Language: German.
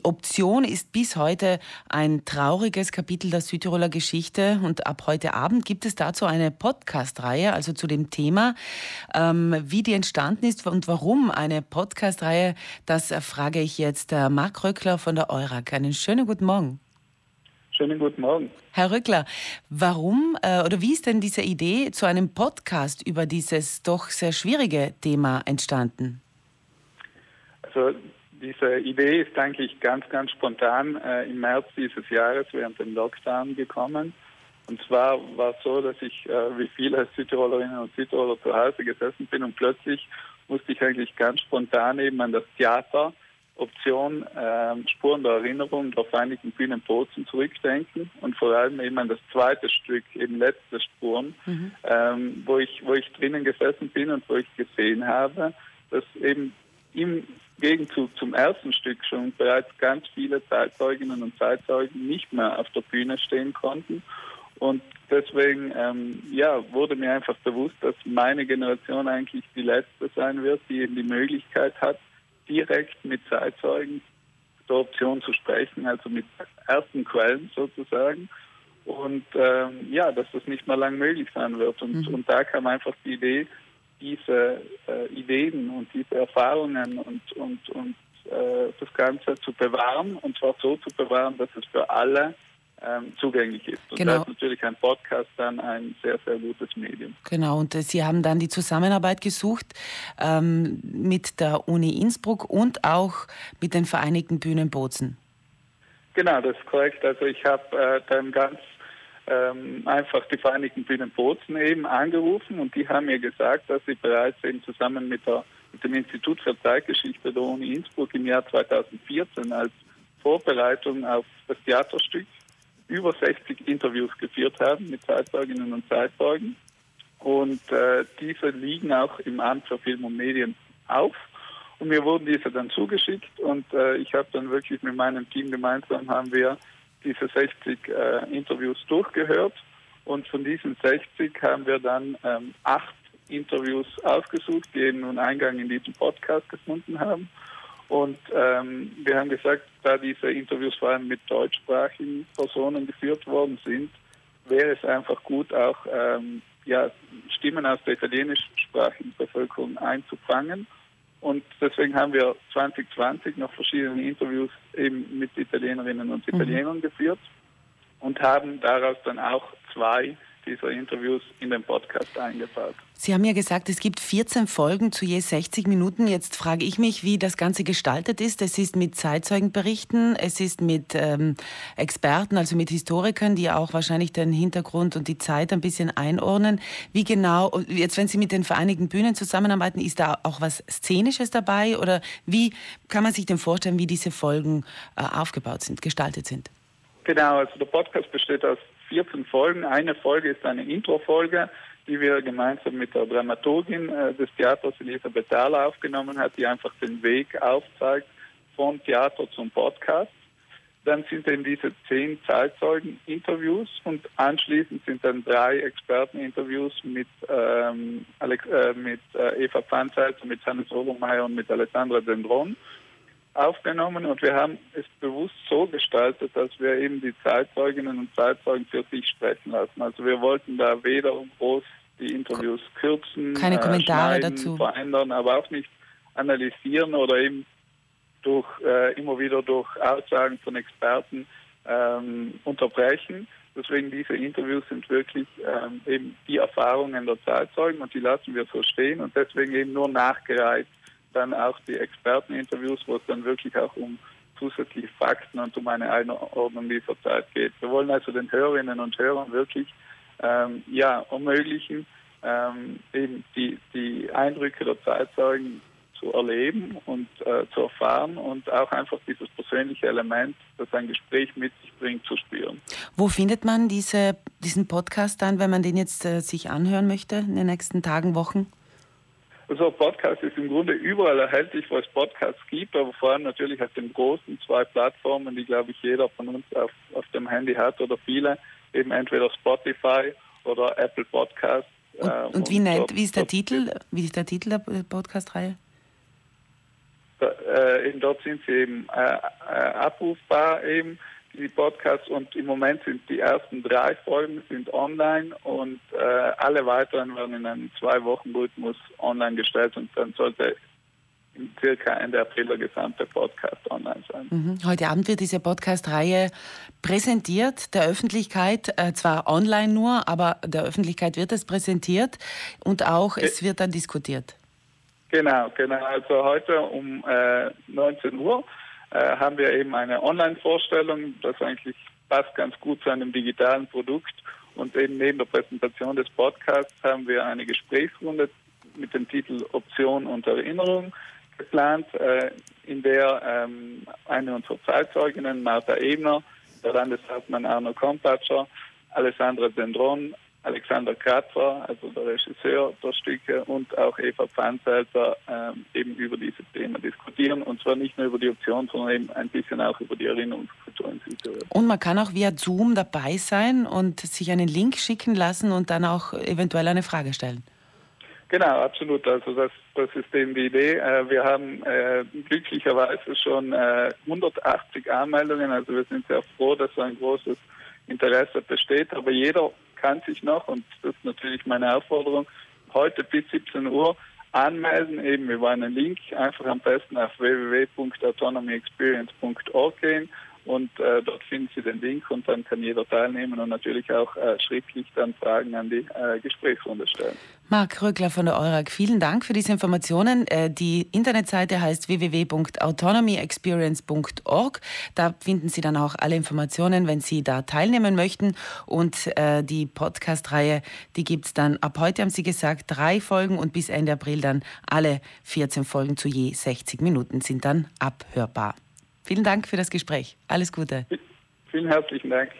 Die Option ist bis heute ein trauriges Kapitel der Südtiroler Geschichte und ab heute Abend gibt es dazu eine Podcast-Reihe, also zu dem Thema, ähm, wie die entstanden ist und warum eine Podcast-Reihe. Das frage ich jetzt äh, Marc Röckler von der EURAG. Einen schönen guten Morgen. Schönen guten Morgen. Herr Rückler, warum äh, oder wie ist denn diese Idee zu einem Podcast über dieses doch sehr schwierige Thema entstanden? Also diese Idee ist eigentlich ganz, ganz spontan äh, im März dieses Jahres während dem Lockdown gekommen. Und zwar war es so, dass ich äh, wie viele Südtirolerinnen und Südtiroler zu Hause gesessen bin und plötzlich musste ich eigentlich ganz spontan eben an das Theater Option äh, Spuren der Erinnerung der Vereinigten Bühnen Bozen zurückdenken und vor allem eben an das zweite Stück, eben letzte Spuren, mhm. ähm, wo ich wo ich drinnen gesessen bin und wo ich gesehen habe, dass eben im Gegenzug zum ersten Stück schon bereits ganz viele Zeitzeuginnen und Zeitzeugen nicht mehr auf der Bühne stehen konnten und deswegen ähm, ja, wurde mir einfach bewusst, dass meine Generation eigentlich die letzte sein wird, die eben die Möglichkeit hat, direkt mit Zeitzeugen der Option zu sprechen, also mit ersten Quellen sozusagen. Und ähm, ja, dass das nicht mehr lang möglich sein wird. Und, mhm. und da kam einfach die Idee, diese äh, Ideen und diese Erfahrungen und, und, und äh, das Ganze zu bewahren und zwar so zu bewahren, dass es für alle ähm, zugänglich ist. Und genau. da ist natürlich ein Podcast dann ein sehr, sehr gutes Medium. Genau, und äh, Sie haben dann die Zusammenarbeit gesucht ähm, mit der Uni Innsbruck und auch mit den Vereinigten Bühnen Bozen. Genau, das ist korrekt. Also ich habe äh, dann ganz ähm, einfach die Vereinigten Bühnen Bozen eben angerufen und die haben mir gesagt, dass sie bereits eben zusammen mit, der, mit dem Institut für Zeitgeschichte der Uni Innsbruck im Jahr 2014 als Vorbereitung auf das Theaterstück über 60 Interviews geführt haben mit Zeitzeuginnen und Zeitzeugen. Und äh, diese liegen auch im Amt für Film und Medien auf. Und mir wurden diese dann zugeschickt und äh, ich habe dann wirklich mit meinem Team gemeinsam haben wir diese 60 äh, Interviews durchgehört. Und von diesen 60 haben wir dann ähm, acht Interviews ausgesucht, die nun Eingang in diesen Podcast gefunden haben. Und ähm, wir haben gesagt, da diese Interviews vor allem mit deutschsprachigen Personen geführt worden sind, wäre es einfach gut, auch ähm, ja, Stimmen aus der italienischsprachigen Bevölkerung einzufangen. Und deswegen haben wir 2020 noch verschiedene Interviews eben mit Italienerinnen und mhm. Italienern mhm. geführt und haben daraus dann auch zwei dieser Interviews in den Podcast eingebaut. Sie haben ja gesagt, es gibt 14 Folgen zu je 60 Minuten. Jetzt frage ich mich, wie das Ganze gestaltet ist. Es ist mit Zeitzeugenberichten, es ist mit ähm, Experten, also mit Historikern, die auch wahrscheinlich den Hintergrund und die Zeit ein bisschen einordnen. Wie genau, jetzt wenn Sie mit den Vereinigten Bühnen zusammenarbeiten, ist da auch was Szenisches dabei? Oder wie kann man sich denn vorstellen, wie diese Folgen äh, aufgebaut sind, gestaltet sind? Genau, also der Podcast besteht aus 14 Folgen. Eine Folge ist eine Intro-Folge, die wir gemeinsam mit der Dramaturgin äh, des Theaters Elisabeth Thaler aufgenommen hat, die einfach den Weg aufzeigt von Theater zum Podcast. Dann sind eben diese zehn Zeitzeugen-Interviews und anschließend sind dann drei Experten-Interviews mit, ähm, äh, mit äh, Eva Pfanzheitz, mit Hannes Obermeier und mit Alessandra Dendron aufgenommen und wir haben es bewusst so gestaltet, dass wir eben die Zeitzeuginnen und Zeitzeugen für sich sprechen lassen. Also wir wollten da weder groß die Interviews kürzen, keine äh, Kommentare dazu verändern, aber auch nicht analysieren oder eben durch äh, immer wieder durch Aussagen von Experten ähm, unterbrechen. Deswegen diese Interviews sind wirklich ähm, eben die Erfahrungen der Zeitzeugen und die lassen wir so stehen und deswegen eben nur nachgereiht dann auch die Experteninterviews, wo es dann wirklich auch um zusätzliche Fakten und um eine Einordnung dieser Zeit geht. Wir wollen also den Hörerinnen und Hörern wirklich ähm, ja, ermöglichen, ähm, eben die, die Eindrücke der Zeitzeugen zu erleben und äh, zu erfahren und auch einfach dieses persönliche Element, das ein Gespräch mit sich bringt, zu spüren. Wo findet man diese, diesen Podcast dann, wenn man den jetzt äh, sich anhören möchte in den nächsten Tagen, Wochen? Also Podcast ist im Grunde überall erhältlich, wo es Podcasts gibt, aber vor allem natürlich auf den großen zwei Plattformen, die glaube ich jeder von uns auf, auf dem Handy hat oder viele, eben entweder Spotify oder Apple Podcasts. Und, äh, und, wie, nennt, wie ist der Titel? Wie ist der Titel der Podcast-Reihe? äh, eben dort sind sie eben äh, äh, abrufbar eben die Podcasts und im Moment sind die ersten drei Folgen sind online und äh, alle weiteren werden in einem zwei Wochen Rhythmus online gestellt und dann sollte circa Ende April der gesamte Podcast online sein. Mhm. Heute Abend wird diese Podcast-Reihe präsentiert der Öffentlichkeit, äh, zwar online nur, aber der Öffentlichkeit wird es präsentiert und auch es wird dann diskutiert. Genau, genau. Also heute um äh, 19 Uhr äh, haben wir eben eine Online-Vorstellung, das eigentlich passt ganz gut zu einem digitalen Produkt. Und eben neben der Präsentation des Podcasts haben wir eine Gesprächsrunde mit dem Titel Option und Erinnerung geplant, äh, in der ähm, eine unserer Zeitzeuginnen, Martha Ebner, der Landeshauptmann Arno Kompatscher, Alessandra Dendron, Alexander Kratzer, also der Regisseur der Stücke, und auch Eva Pfanzelter ähm, eben über dieses Thema diskutieren. Und zwar nicht nur über die Option, sondern eben ein bisschen auch über die Erinnerungskultur in Südtirol. Und man kann auch via Zoom dabei sein und sich einen Link schicken lassen und dann auch eventuell eine Frage stellen. Genau, absolut. Also das, das ist eben die Idee. Äh, wir haben äh, glücklicherweise schon äh, 180 Anmeldungen. Also wir sind sehr froh, dass so ein großes Interesse besteht. Aber jeder kann sich noch, und das ist natürlich meine Aufforderung, heute bis 17 Uhr anmelden, eben über einen Link, einfach am besten auf www.autonomyexperience.org gehen und äh, dort finden Sie den Link und dann kann jeder teilnehmen und natürlich auch äh, schriftlich dann Fragen an die äh, Gesprächsrunde stellen. Marc Röckler von der EURAG, vielen Dank für diese Informationen. Äh, die Internetseite heißt www.autonomyexperience.org. Da finden Sie dann auch alle Informationen, wenn Sie da teilnehmen möchten. Und äh, die Podcast-Reihe, die gibt es dann ab heute, haben Sie gesagt, drei Folgen und bis Ende April dann alle 14 Folgen zu je 60 Minuten sind dann abhörbar. Vielen Dank für das Gespräch. Alles Gute. Vielen herzlichen Dank.